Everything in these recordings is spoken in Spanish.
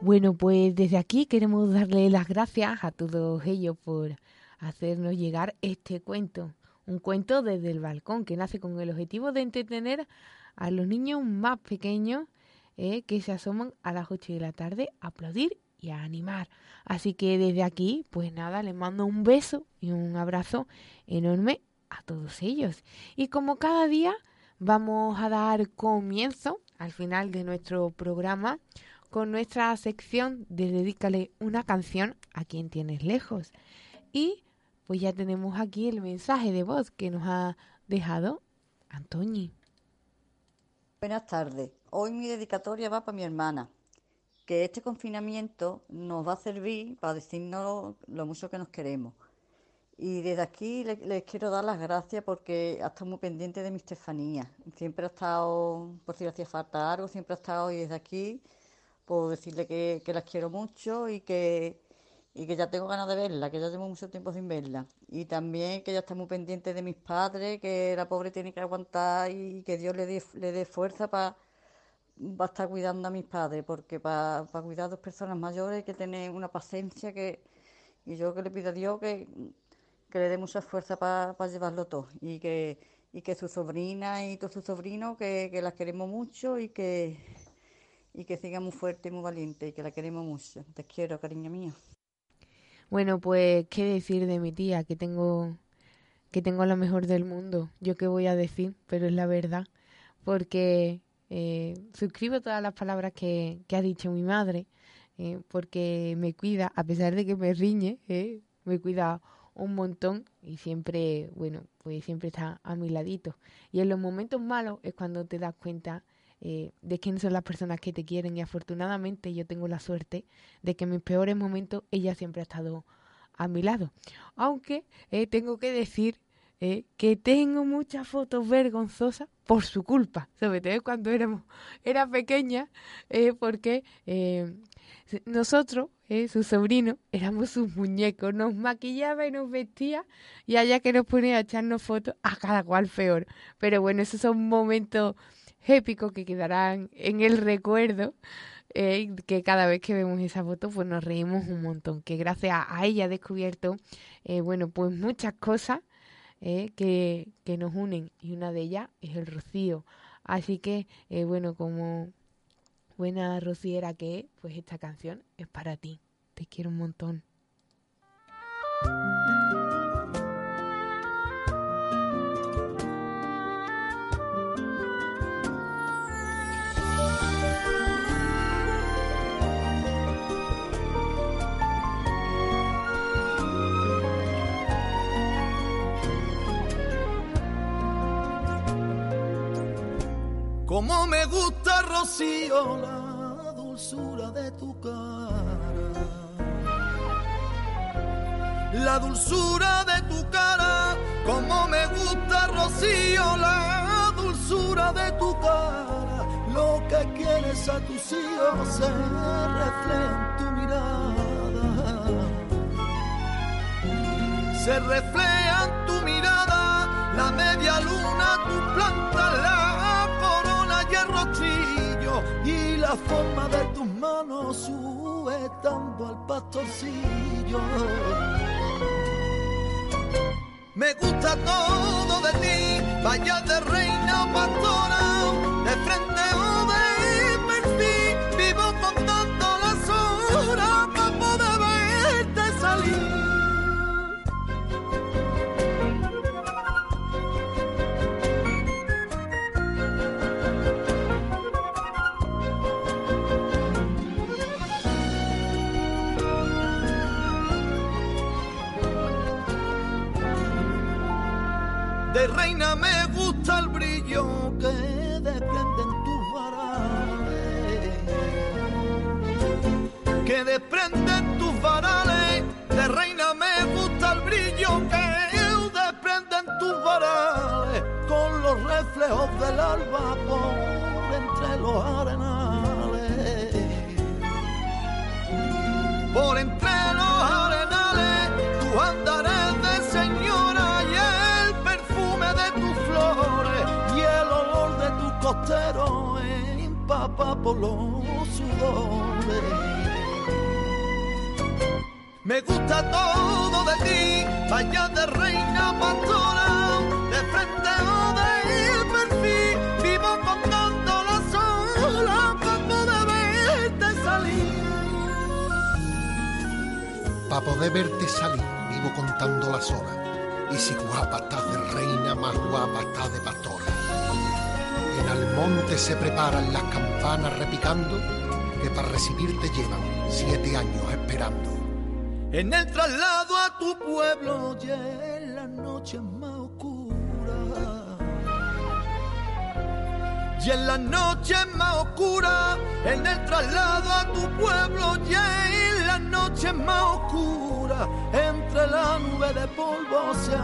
Bueno, pues desde aquí queremos darle las gracias a todos ellos por hacernos llegar este cuento. Un cuento desde el balcón que nace con el objetivo de entretener a los niños más pequeños eh, que se asoman a las 8 de la tarde a aplaudir y a animar. Así que desde aquí, pues nada, les mando un beso y un abrazo enorme a todos ellos. Y como cada día vamos a dar comienzo al final de nuestro programa con nuestra sección de Dedícale una canción a quien tienes lejos. Y pues ya tenemos aquí el mensaje de voz que nos ha dejado Antoñi. Buenas tardes. Hoy mi dedicatoria va para mi hermana, que este confinamiento nos va a servir para decirnos lo mucho que nos queremos. Y desde aquí les, quiero dar las gracias porque ha estado muy pendiente de mi Estefanía. Siempre ha estado, por si hacía falta algo, siempre ha estado y desde aquí puedo decirle que, las quiero mucho y que, y que ya tengo ganas de verla, que ya llevo mucho tiempo sin verla. Y también que ella está muy pendiente de mis padres, que la pobre tiene que aguantar y que Dios le dé, le dé fuerza para estar cuidando a mis padres, porque para cuidar a dos personas mayores hay que tener una paciencia que, y yo que le pido a Dios que, le dé mucha fuerza para llevarlo todo y que, y que su sobrina y todos sus sobrinos que, que las queremos mucho y que y que siga muy fuerte y muy valiente y que la queremos mucho. Te quiero, cariño mío. Bueno, pues qué decir de mi tía, que tengo que tengo la mejor del mundo. Yo qué voy a decir, pero es la verdad, porque eh, suscribo todas las palabras que, que ha dicho mi madre, eh, porque me cuida, a pesar de que me riñe, eh, me cuida un montón y siempre, bueno, pues siempre está a mi ladito. Y en los momentos malos es cuando te das cuenta eh, de quiénes son las personas que te quieren y afortunadamente yo tengo la suerte de que en mis peores momentos ella siempre ha estado a mi lado. Aunque eh, tengo que decir eh, que tengo muchas fotos vergonzosas por su culpa, sobre todo cuando éramos, era pequeña, porque nosotros, sus sobrinos, éramos sus muñecos, nos maquillaba y nos vestía y allá que nos ponía a echarnos fotos, a cada cual peor. Pero bueno, esos son momentos épicos que quedarán en el recuerdo. Eh, que cada vez que vemos esa foto pues nos reímos un montón, que gracias a ella he descubierto, eh, bueno, pues muchas cosas eh, que, que, nos unen y una de ellas es el rocío. Así que, bueno, como buena rociera que es, pues esta canción es para ti. Te quiero un montón. Como me gusta, Rocío, la dulzura de tu cara. La dulzura de tu cara, como me gusta, Rocío, la dulzura de tu cara. Lo que quieres a tus hijos se refleja en tu mirada. Se refleja en tu mirada la media luna, tu planta, la la forma de tus manos sujetando al pastorcillo. Me gusta todo de ti, vaya de reina pastora, de frente de reina me gusta el brillo que desprenden tus varales, que desprenden tus varales, de reina me gusta el brillo que desprenden tus varales, con los reflejos del alba por entre los arenales, empapa por los sudores. Me gusta todo de ti, vaya de reina pastora, de frente o de perfil, vivo contando las horas para poder verte salir. Para poder verte salir, vivo contando las horas. Y si guapa estás de reina, más guapa estás de pastora. En Almonte se preparan las campanas repicando, que para recibirte llevan siete años esperando. En el traslado a tu pueblo y en la noche más oscura. Y en la noche más oscura, en el traslado a tu pueblo y en la noche más oscura, entre la nube de polvo se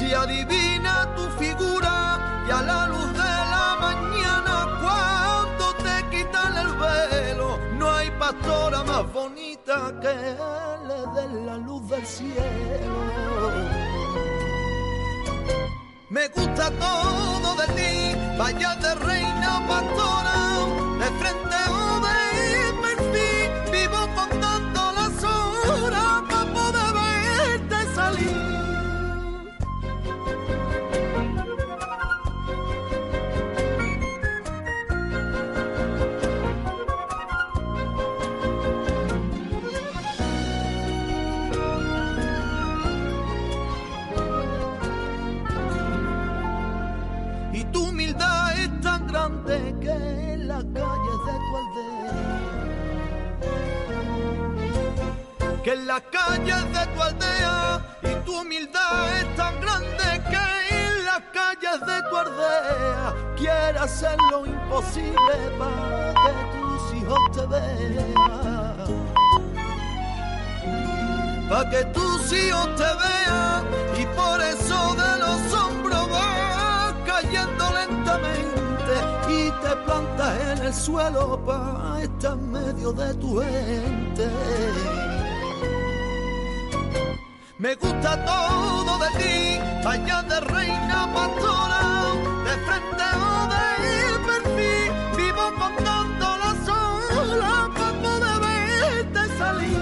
Se adivina tu figura y a la luz de la mañana cuando te quitan el velo, no hay pastora más bonita que le dé la luz del cielo. Me gusta todo de ti, vaya de reina pastora, de frente o Y tu humildad es tan grande que en las calles de tu aldea, que en las calles de tu aldea, y tu humildad es tan grande que en las calles de tu aldea, quiere hacer lo imposible para que tus hijos te vean. Pa' que tus hijos te vean y por eso de los hombros lentamente y te plantas en el suelo pa' estar en medio de tu gente. Me gusta todo de ti, vaya de reina pastora, de frente o de perfil, vivo contando las olas pa' poder verte salir.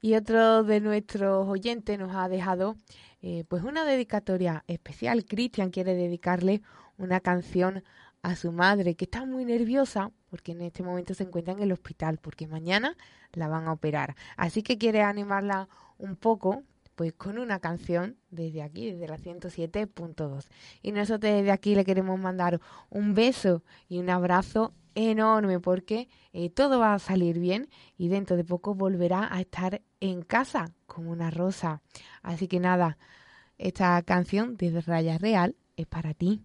Y otro de nuestros oyentes nos ha dejado eh, pues una dedicatoria especial. Cristian quiere dedicarle una canción a su madre que está muy nerviosa porque en este momento se encuentra en el hospital porque mañana la van a operar. Así que quiere animarla un poco pues con una canción desde aquí, desde la 107.2. Y nosotros desde aquí le queremos mandar un beso y un abrazo enorme porque eh, todo va a salir bien y dentro de poco volverá a estar en casa como una rosa. Así que nada, esta canción desde Raya Real es para ti.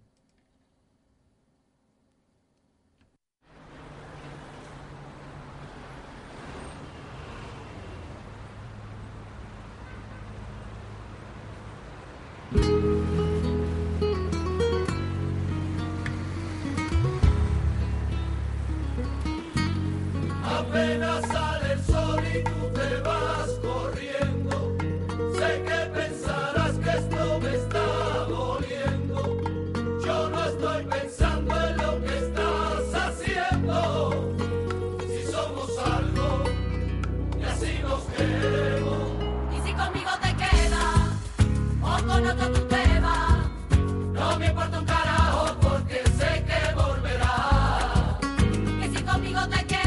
Importa un carajo porque sé que volverás. que si conmigo te quedas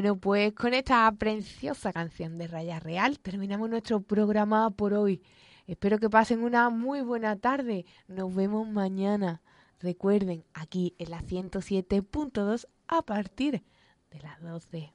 Bueno, pues con esta preciosa canción de Raya Real terminamos nuestro programa por hoy. Espero que pasen una muy buena tarde. Nos vemos mañana. Recuerden, aquí en la 107.2 a partir de las 12.